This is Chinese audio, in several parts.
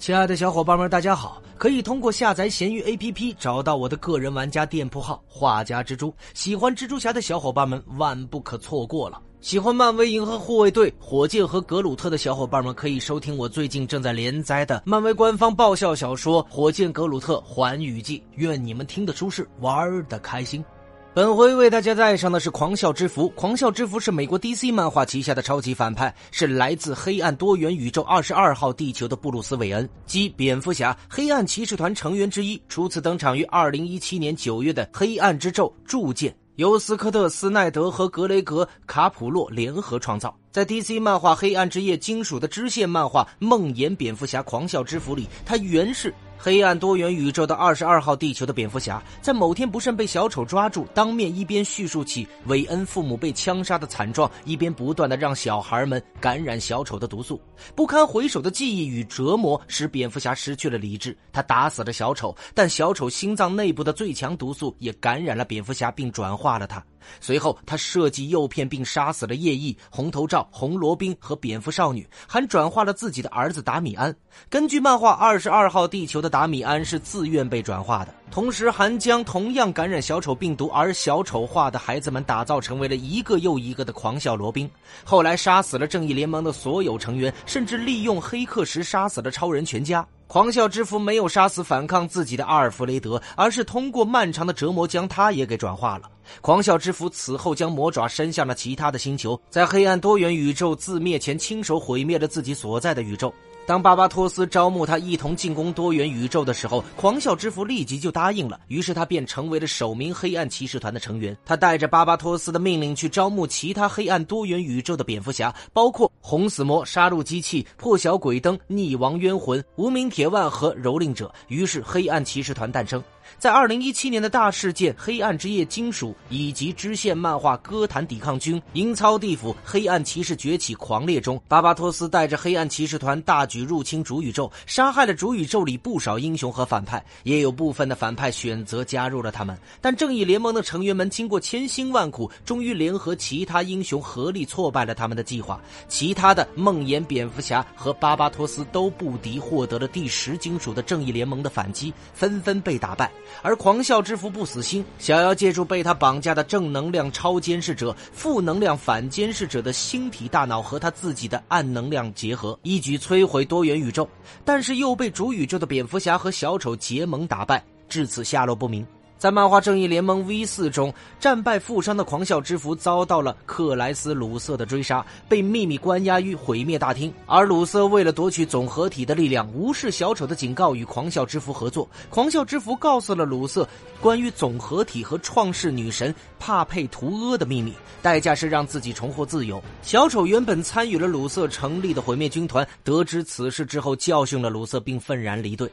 亲爱的小伙伴们，大家好！可以通过下载闲鱼 APP 找到我的个人玩家店铺号“画家蜘蛛”。喜欢蜘蛛侠的小伙伴们万不可错过了。喜欢漫威银河护卫队、火箭和格鲁特的小伙伴们可以收听我最近正在连载的漫威官方爆笑小说《火箭格鲁特环宇记》。愿你们听得舒适，玩得开心。本回为大家带上的是狂笑之符。狂笑之符是美国 DC 漫画旗下的超级反派，是来自黑暗多元宇宙二十二号地球的布鲁斯韦恩，即蝙蝠侠黑暗骑士团成员之一。初次登场于二零一七年九月的《黑暗之咒》铸剑，由斯科特·斯奈德和格雷格·卡普洛联合创造。在 DC 漫画《黑暗之夜》金属的支线漫画《梦魇蝙蝠侠狂笑之符》里，他原是。黑暗多元宇宙的二十二号地球的蝙蝠侠，在某天不慎被小丑抓住，当面一边叙述起韦恩父母被枪杀的惨状，一边不断的让小孩们感染小丑的毒素。不堪回首的记忆与折磨，使蝙蝠侠失去了理智。他打死了小丑，但小丑心脏内部的最强毒素也感染了蝙蝠侠，并转化了他。随后，他设计诱骗并杀死了叶翼、红头罩、红罗宾和蝙蝠少女，还转化了自己的儿子达米安。根据漫画，二十二号地球的达米安是自愿被转化的，同时还将同样感染小丑病毒而小丑化的孩子们打造成为了一个又一个的狂笑罗宾。后来，杀死了正义联盟的所有成员，甚至利用黑客石杀死了超人全家。狂笑之符没有杀死反抗自己的阿尔弗雷德，而是通过漫长的折磨将他也给转化了。狂笑之符此后将魔爪伸向了其他的星球，在黑暗多元宇宙自灭前，亲手毁灭了自己所在的宇宙。当巴巴托斯招募他一同进攻多元宇宙的时候，狂笑之符立即就答应了。于是他便成为了首名黑暗骑士团的成员。他带着巴巴托斯的命令去招募其他黑暗多元宇宙的蝙蝠侠，包括红死魔、杀戮机器、破晓鬼灯、溺亡冤魂、无名铁腕和蹂躏者。于是黑暗骑士团诞生。在二零一七年的大事件《黑暗之夜》金属以及支线漫画《哥谭抵抗军》《阴曹地府》《黑暗骑士崛起狂烈》中，巴巴托斯带着黑暗骑士团大举入侵主宇宙，杀害了主宇宙里不少英雄和反派，也有部分的反派选择加入了他们。但正义联盟的成员们经过千辛万苦，终于联合其他英雄合力挫败了他们的计划。其他的梦魇蝙蝠侠和巴巴托斯都不敌，获得了第十金属的正义联盟的反击，纷纷被打败。而狂笑之蝠不死心，想要借助被他绑架的正能量超监视者、负能量反监视者的星体大脑和他自己的暗能量结合，一举摧毁多元宇宙。但是又被主宇宙的蝙蝠侠和小丑结盟打败，至此下落不明。在漫画《正义联盟 V 四》中，战败负伤的狂笑之蝠遭到了克莱斯·鲁瑟的追杀，被秘密关押于毁灭大厅。而鲁瑟为了夺取总合体的力量，无视小丑的警告，与狂笑之蝠合作。狂笑之蝠告诉了鲁瑟关于总合体和创世女神帕佩图阿的秘密，代价是让自己重获自由。小丑原本参与了鲁瑟成立的毁灭军团，得知此事之后，教训了鲁瑟，并愤然离队。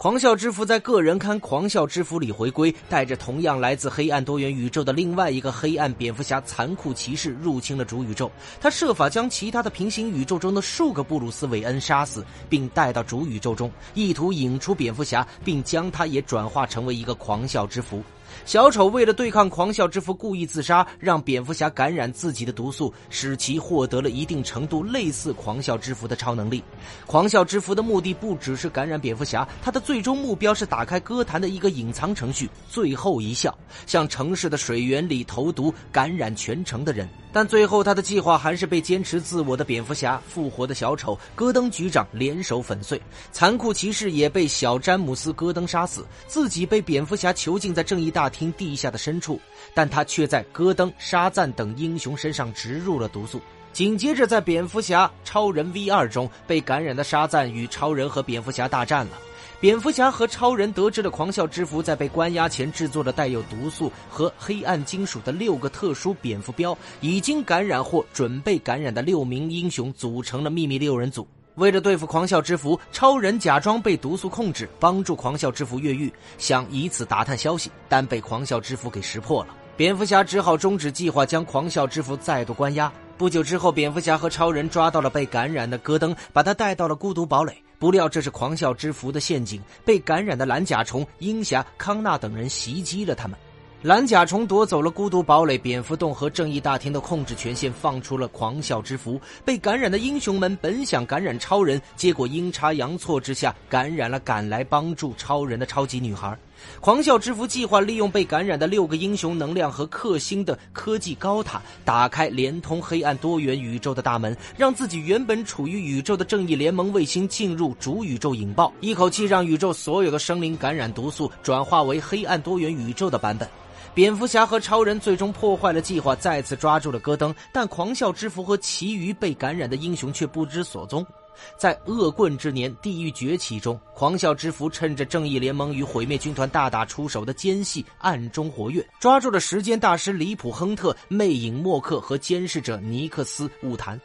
狂笑之符在个人刊《狂笑之符》里回归，带着同样来自黑暗多元宇宙的另外一个黑暗蝙蝠侠残酷骑士入侵了主宇宙。他设法将其他的平行宇宙中的数个布鲁斯韦恩杀死，并带到主宇宙中，意图引出蝙蝠侠，并将他也转化成为一个狂笑之符。小丑为了对抗狂笑之父，故意自杀，让蝙蝠侠感染自己的毒素，使其获得了一定程度类似狂笑之父的超能力。狂笑之父的目的不只是感染蝙蝠侠，他的最终目标是打开歌坛的一个隐藏程序——最后一笑，向城市的水源里投毒，感染全城的人。但最后，他的计划还是被坚持自我的蝙蝠侠、复活的小丑、戈登局长联手粉碎。残酷骑士也被小詹姆斯·戈登杀死，自己被蝙蝠侠囚禁在正义大大厅地下的深处，但他却在戈登、沙赞等英雄身上植入了毒素。紧接着，在蝙蝠侠、超人 V 二中，被感染的沙赞与超人和蝙蝠侠大战了。蝙蝠侠和超人得知了狂笑之符在被关押前制作的带有毒素和黑暗金属的六个特殊蝙蝠标，已经感染或准备感染的六名英雄组成了秘密六人组。为了对付狂笑之符，超人假装被毒素控制，帮助狂笑之符越狱，想以此打探消息，但被狂笑之符给识破了。蝙蝠侠只好终止计划，将狂笑之符再度关押。不久之后，蝙蝠侠和超人抓到了被感染的戈登，把他带到了孤独堡垒。不料这是狂笑之符的陷阱，被感染的蓝甲虫、鹰侠、康纳等人袭击了他们。蓝甲虫夺走了孤独堡垒、蝙蝠洞和正义大厅的控制权限，放出了狂笑之符。被感染的英雄们本想感染超人，结果阴差阳错之下感染了赶来帮助超人的超级女孩。狂笑之符计划利用被感染的六个英雄能量和克星的科技高塔，打开连通黑暗多元宇宙的大门，让自己原本处于宇宙的正义联盟卫星进入主宇宙引爆，一口气让宇宙所有的生灵感染毒素，转化为黑暗多元宇宙的版本。蝙蝠侠和超人最终破坏了计划，再次抓住了戈登，但狂笑之符和其余被感染的英雄却不知所踪。在恶棍之年地狱崛起中，狂笑之符趁着正义联盟与毁灭军团大打出手的间隙，暗中活跃，抓住了时间大师里普亨特、魅影默克和监视者尼克斯雾谈。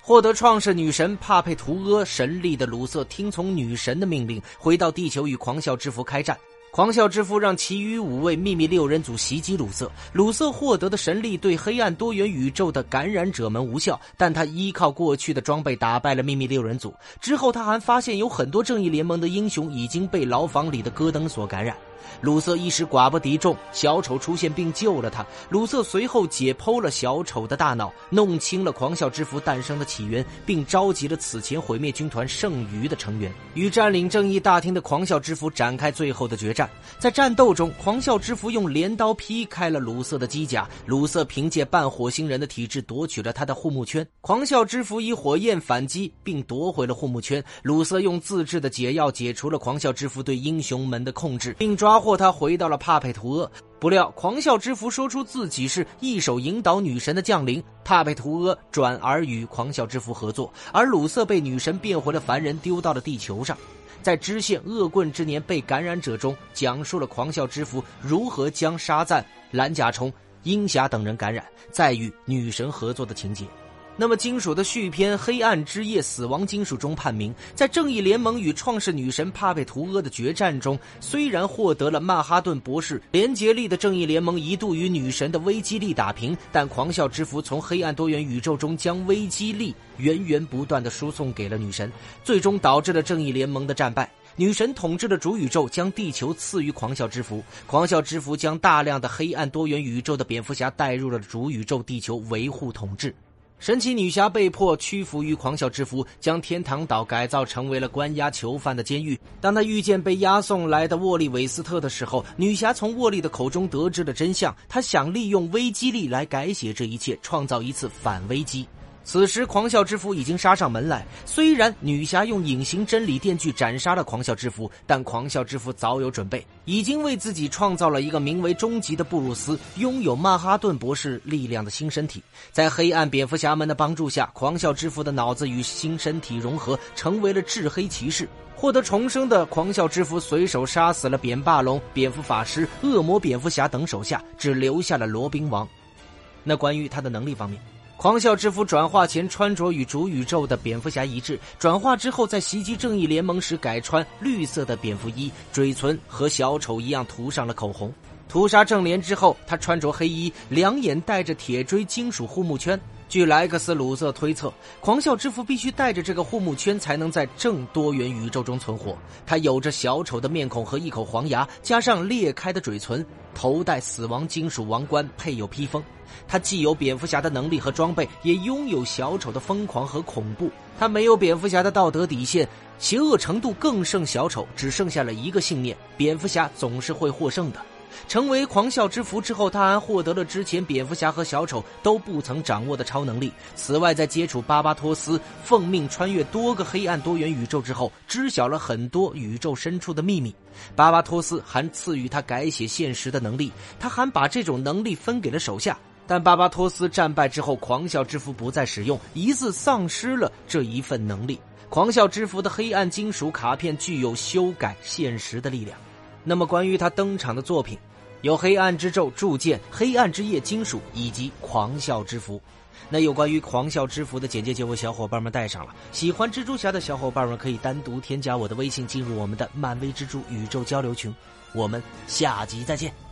获得创世女神帕佩图阿神力的鲁瑟，听从女神的命令，回到地球与狂笑之符开战。狂笑之父让其余五位秘密六人组袭击鲁瑟，鲁瑟获得的神力对黑暗多元宇宙的感染者们无效，但他依靠过去的装备打败了秘密六人组。之后，他还发现有很多正义联盟的英雄已经被牢房里的戈登所感染。鲁瑟一时寡不敌众，小丑出现并救了他。鲁瑟随后解剖了小丑的大脑，弄清了狂笑之符诞生的起源，并召集了此前毁灭军团剩余的成员，与占领正义大厅的狂笑之符展开最后的决战。在战斗中，狂笑之符用镰刀劈开了鲁瑟的机甲，鲁瑟凭借半火星人的体质夺取了他的护目圈。狂笑之符以火焰反击，并夺回了护目圈。鲁瑟用自制的解药解除了狂笑之符对英雄们的控制，并抓。抓获他回到了帕佩图厄，不料狂笑之符说出自己是一手引导女神的降临，帕佩图阿转而与狂笑之符合作，而鲁瑟被女神变回了凡人，丢到了地球上。在支线《恶棍之年》被感染者中，讲述了狂笑之符如何将沙赞、蓝甲虫、鹰侠等人感染，再与女神合作的情节。那么，金属的续篇《黑暗之夜：死亡金属》中判明，在正义联盟与创世女神帕佩图阿的决战中，虽然获得了曼哈顿博士连结力的正义联盟一度与女神的危机力打平，但狂笑之符从黑暗多元宇宙中将危机力源源不断的输送给了女神，最终导致了正义联盟的战败。女神统治的主宇宙将地球赐予狂笑之符，狂笑之符将大量的黑暗多元宇宙的蝙蝠侠带入了主宇宙地球维护统治。神奇女侠被迫屈服于狂笑之符，将天堂岛改造成为了关押囚犯的监狱。当她遇见被押送来的沃利·韦斯特的时候，女侠从沃利的口中得知了真相。她想利用危机力来改写这一切，创造一次反危机。此时，狂笑之符已经杀上门来。虽然女侠用隐形真理电锯斩杀了狂笑之符，但狂笑之符早有准备，已经为自己创造了一个名为“终极”的布鲁斯，拥有曼哈顿博士力量的新身体。在黑暗蝙蝠侠们的帮助下，狂笑之符的脑子与新身体融合，成为了至黑骑士。获得重生的狂笑之符随手杀死了扁霸龙、蝙蝠法师、恶魔蝙蝠侠等手下，只留下了罗宾王。那关于他的能力方面。狂笑之符转化前穿着与主宇宙的蝙蝠侠一致，转化之后在袭击正义联盟时改穿绿色的蝙蝠衣，嘴唇和小丑一样涂上了口红。屠杀正联之后，他穿着黑衣，两眼带着铁锥金属护目圈。据莱克斯·鲁瑟推测，狂笑之父必须带着这个护目圈才能在正多元宇宙中存活。他有着小丑的面孔和一口黄牙，加上裂开的嘴唇，头戴死亡金属王冠，配有披风。他既有蝙蝠侠的能力和装备，也拥有小丑的疯狂和恐怖。他没有蝙蝠侠的道德底线，邪恶程度更胜小丑，只剩下了一个信念：蝙蝠侠总是会获胜的。成为狂笑之符之后，他还获得了之前蝙蝠侠和小丑都不曾掌握的超能力。此外，在接触巴巴托斯，奉命穿越多个黑暗多元宇宙之后，知晓了很多宇宙深处的秘密。巴巴托斯还赐予他改写现实的能力，他还把这种能力分给了手下。但巴巴托斯战败之后，狂笑之符不再使用，疑似丧失了这一份能力。狂笑之符的黑暗金属卡片具有修改现实的力量。那么，关于他登场的作品，有《黑暗之咒》铸剑、《黑暗之夜》金属以及《狂笑之符》。那有关于《狂笑之符》的简介就为小伙伴们带上了。喜欢蜘蛛侠的小伙伴们可以单独添加我的微信，进入我们的漫威蜘蛛宇宙交流群。我们下集再见。